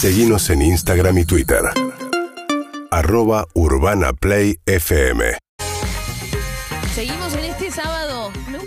Seguimos en Instagram y Twitter. Arroba Urbana Play FM. Seguimos en este sábado.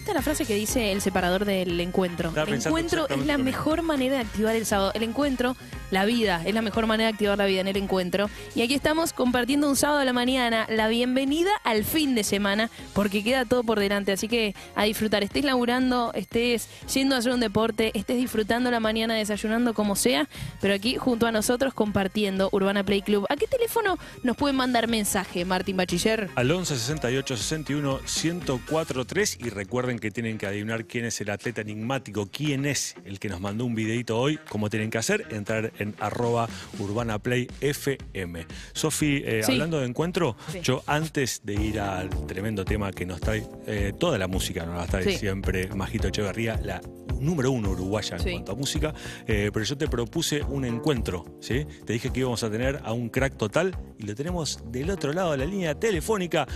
Gusta la frase que dice el separador del encuentro. Estaba El encuentro es la mejor manera de activar el sábado. El encuentro, la vida, es la mejor manera de activar la vida en el encuentro. Y aquí estamos compartiendo un sábado a la mañana, la bienvenida al fin de semana, porque queda todo por delante. Así que a disfrutar. Estés laburando, estés yendo a hacer un deporte, estés disfrutando la mañana, desayunando, como sea, pero aquí junto a nosotros compartiendo Urbana Play Club. ¿A qué teléfono nos pueden mandar mensaje, Martín Bachiller? Al 11 68 61 1043 y recuerden que tienen que adivinar quién es el atleta enigmático, quién es el que nos mandó un videito hoy, cómo tienen que hacer, entrar en arroba urbanaplayfm. Sofi, eh, Sí. hablando de encuentro, Sí. yo antes de ir al tremendo tema que nos trae eh, toda la música, nos la trae Sí. siempre Majito Echeverría, la número uno uruguaya en cuanto a música, eh, pero yo te propuse un encuentro, ¿sí? Te dije que íbamos a tener a un crack total y lo tenemos del otro lado de la línea telefónica.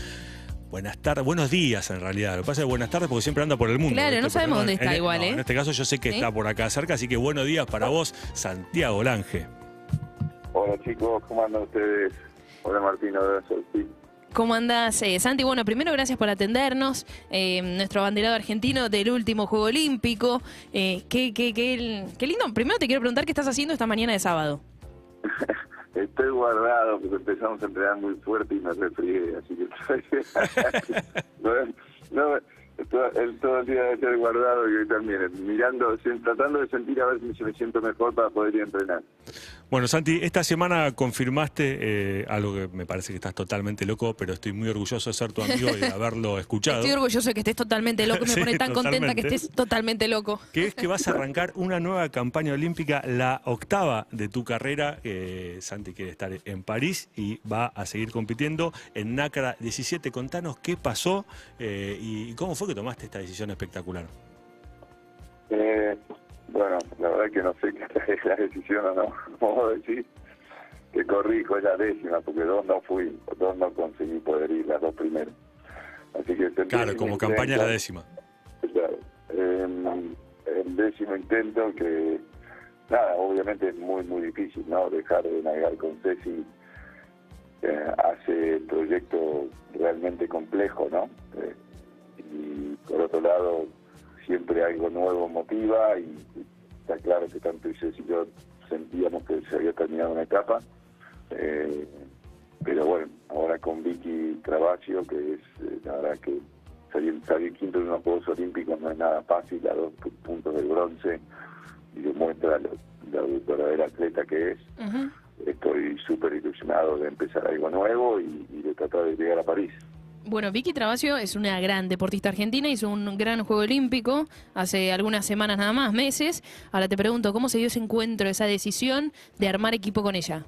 Buenas tardes, buenos días en realidad. Lo que pasa es buenas tardes porque siempre anda por el mundo. Claro, no sabemos dónde está en- igual, no, ¿eh? En este caso yo sé que ¿Sí? está por acá cerca, así que buenos días para vos, Santiago Lange. Hola chicos, ¿cómo andan ustedes? Hola Martín, hola Sofi. ¿Cómo andás, eh, Santi? Bueno, primero gracias por atendernos. Eh, nuestro abanderado argentino del último Juego Olímpico. Eh, qué, qué, qué, qué lindo. Primero te quiero preguntar qué estás haciendo esta mañana de sábado. Estoy guardado porque empezamos a entrenar muy fuerte y me resfrié, así que todo, día debe estar guardado y hoy también, mirando, tratando de sentir a ver si me siento mejor para poder ir a entrenar. Bueno, Santi, esta semana confirmaste eh, algo que me parece que estás totalmente loco, pero estoy muy orgulloso de ser tu amigo y de haberlo escuchado. Estoy orgulloso de que estés totalmente loco. Me Sí, pone tan contenta que estés totalmente loco. que es que vas a arrancar una nueva campaña olímpica, la octava de tu carrera. Eh, Santi quiere estar en París y va a seguir compitiendo en NACRA 17. Contanos qué pasó eh, y cómo fue que tomaste esta decisión espectacular. Eh, bueno, la verdad que no sé qué es la decisión o no, como decir que corrijo es la décima, porque dos no fui, dos no conseguí poder ir, las dos primeras. Así que Claro, como campaña la intento. décima. Claro. Eh, el décimo intento que, nada, obviamente es muy, muy difícil, ¿no? Dejar de navegar con Ceci eh, hace el proyecto realmente complejo, ¿no? Eh, y lado, siempre algo nuevo motiva y está claro que tanto Ceci y yo sentíamos que se había terminado una etapa. Eh, pero bueno, ahora con Vicky Travasio, que es eh, la verdad que salir, salir quinto en unos Juegos Olímpicos no es nada fácil, a dos pu- puntos del bronce, y demuestra lo- la verdadera atleta que es. Estoy súper ilusionado de empezar algo nuevo y, y de tratar de llegar a París. Bueno, Vicky Travasio es una gran deportista argentina, hizo un gran juego olímpico hace algunas semanas nada más, meses. Ahora te pregunto, ¿cómo se dio ese encuentro, esa decisión de armar equipo con ella?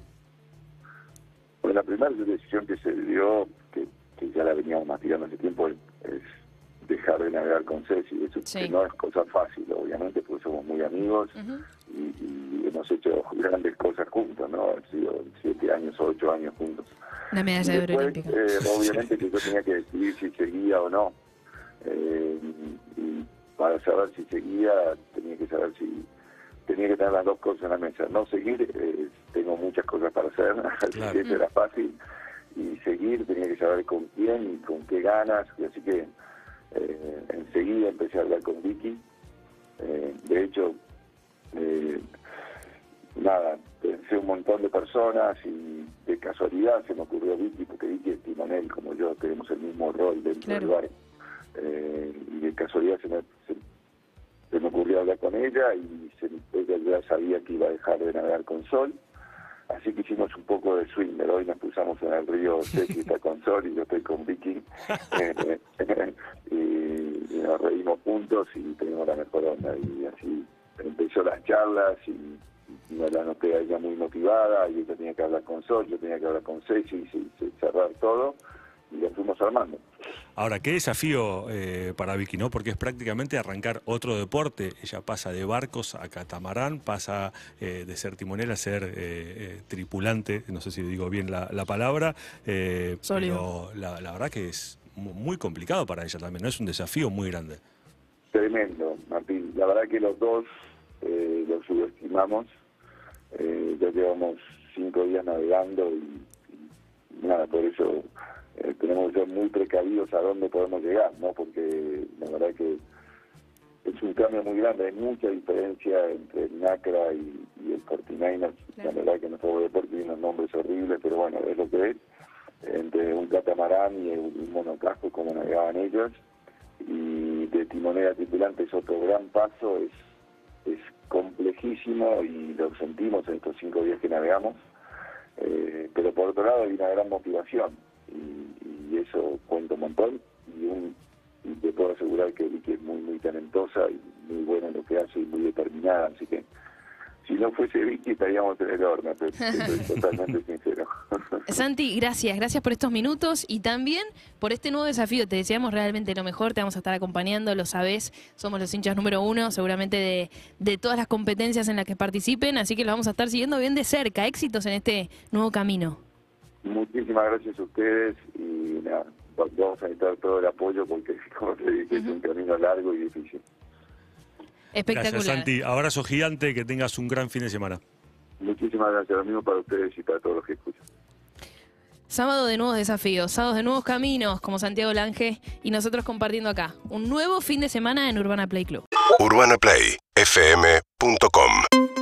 Bueno, la primera decisión que se dio, que, que ya la veníamos masticando hace tiempo, es, dejar de navegar con Ceci. Eso Sí. que no es cosa fácil, obviamente, porque somos muy amigos y, y hemos hecho grandes cosas juntos, ¿no? Han sido siete años o ocho años juntos. La medalla de oro olímpica. eh, obviamente que yo tenía que decidir si seguía o no. Eh, y para saber si seguía, tenía que saber si tenía que tener las dos cosas en la mesa. No seguir, eh, tengo muchas cosas para hacer, así Claro. que eso era fácil. Y seguir, tenía que saber con quién y con qué ganas. Y así que eh, enseguida empecé a hablar con Vicky. Eh, de hecho, eh, nada, pensé un montón de personas y de casualidad se me ocurrió Vicky, porque Vicky es timonel como yo, tenemos el mismo rol dentro Claro. del barco. Eh, y de casualidad se me, se, se me ocurrió hablar con ella y se, ella ya sabía que iba a dejar de navegar con Sol. Así que hicimos un poco de swinger. Hoy nos pusimos en el río, está con Sol y yo estoy con Vicky. Eh, y, y nos reímos juntos y tenemos la mejor onda. Y así empezó las charlas y, la noté a ella muy motivada y ella tenía que hablar con Sol, yo tenía que hablar con Ceci y, y cerrar todo y lo fuimos armando. Ahora, qué desafío eh, para Vicky, ¿no? Porque es prácticamente arrancar otro deporte. Ella pasa de barcos a catamarán, pasa eh, de ser timonel a ser eh, eh, tripulante, no sé si digo bien la, la palabra, eh, pero la, la verdad que es mu- muy complicado para ella también, ¿no? Es un desafío muy grande. Tremendo, Martín. La verdad que los dos eh, lo subestimamos Eh, ya llevamos cinco días navegando y, y nada, por eso eh, tenemos que ser muy precavidos a dónde podemos llegar, ¿no? Porque la verdad que es un cambio muy grande, hay mucha diferencia entre el NACRA y, y el 49ers. La verdad que nuestro deporte tiene unos nombres horribles, pero bueno, es lo que es. Entre un catamarán y un, monocasco como navegaban ellos y de timonera tripulante es otro gran paso, es, es complejísimo y lo en estos cinco días que navegamos, eh, pero por otro lado hay una gran motivación y, y eso cuenta un montón y, un, y te puedo asegurar que Vicky es muy muy talentosa y muy buena en lo que hace y muy determinada, así que si no fuese Vicky estaríamos en el horno, pero soy totalmente sincero. Santi, gracias, gracias por estos minutos y también por este nuevo desafío. Te deseamos realmente lo mejor, te vamos a estar acompañando, lo sabés, somos los hinchas número uno, seguramente de, de todas las competencias en las que participen, así que lo vamos a estar siguiendo bien de cerca. Éxitos en este nuevo camino. Muchísimas gracias a ustedes y nada, vamos a necesitar todo el apoyo porque, como te dije, es un camino largo y difícil. Espectacular. Gracias, Santi. Abrazo gigante, que tengas un gran fin de semana. Muchísimas gracias, lo mismo para ustedes y para todos los que escuchan. Sábado de nuevos desafíos, sábados de nuevos caminos, como Santiago Lange, y nosotros compartiendo acá un nuevo fin de semana en Urbana Play Club. UrbanaPlayFM.com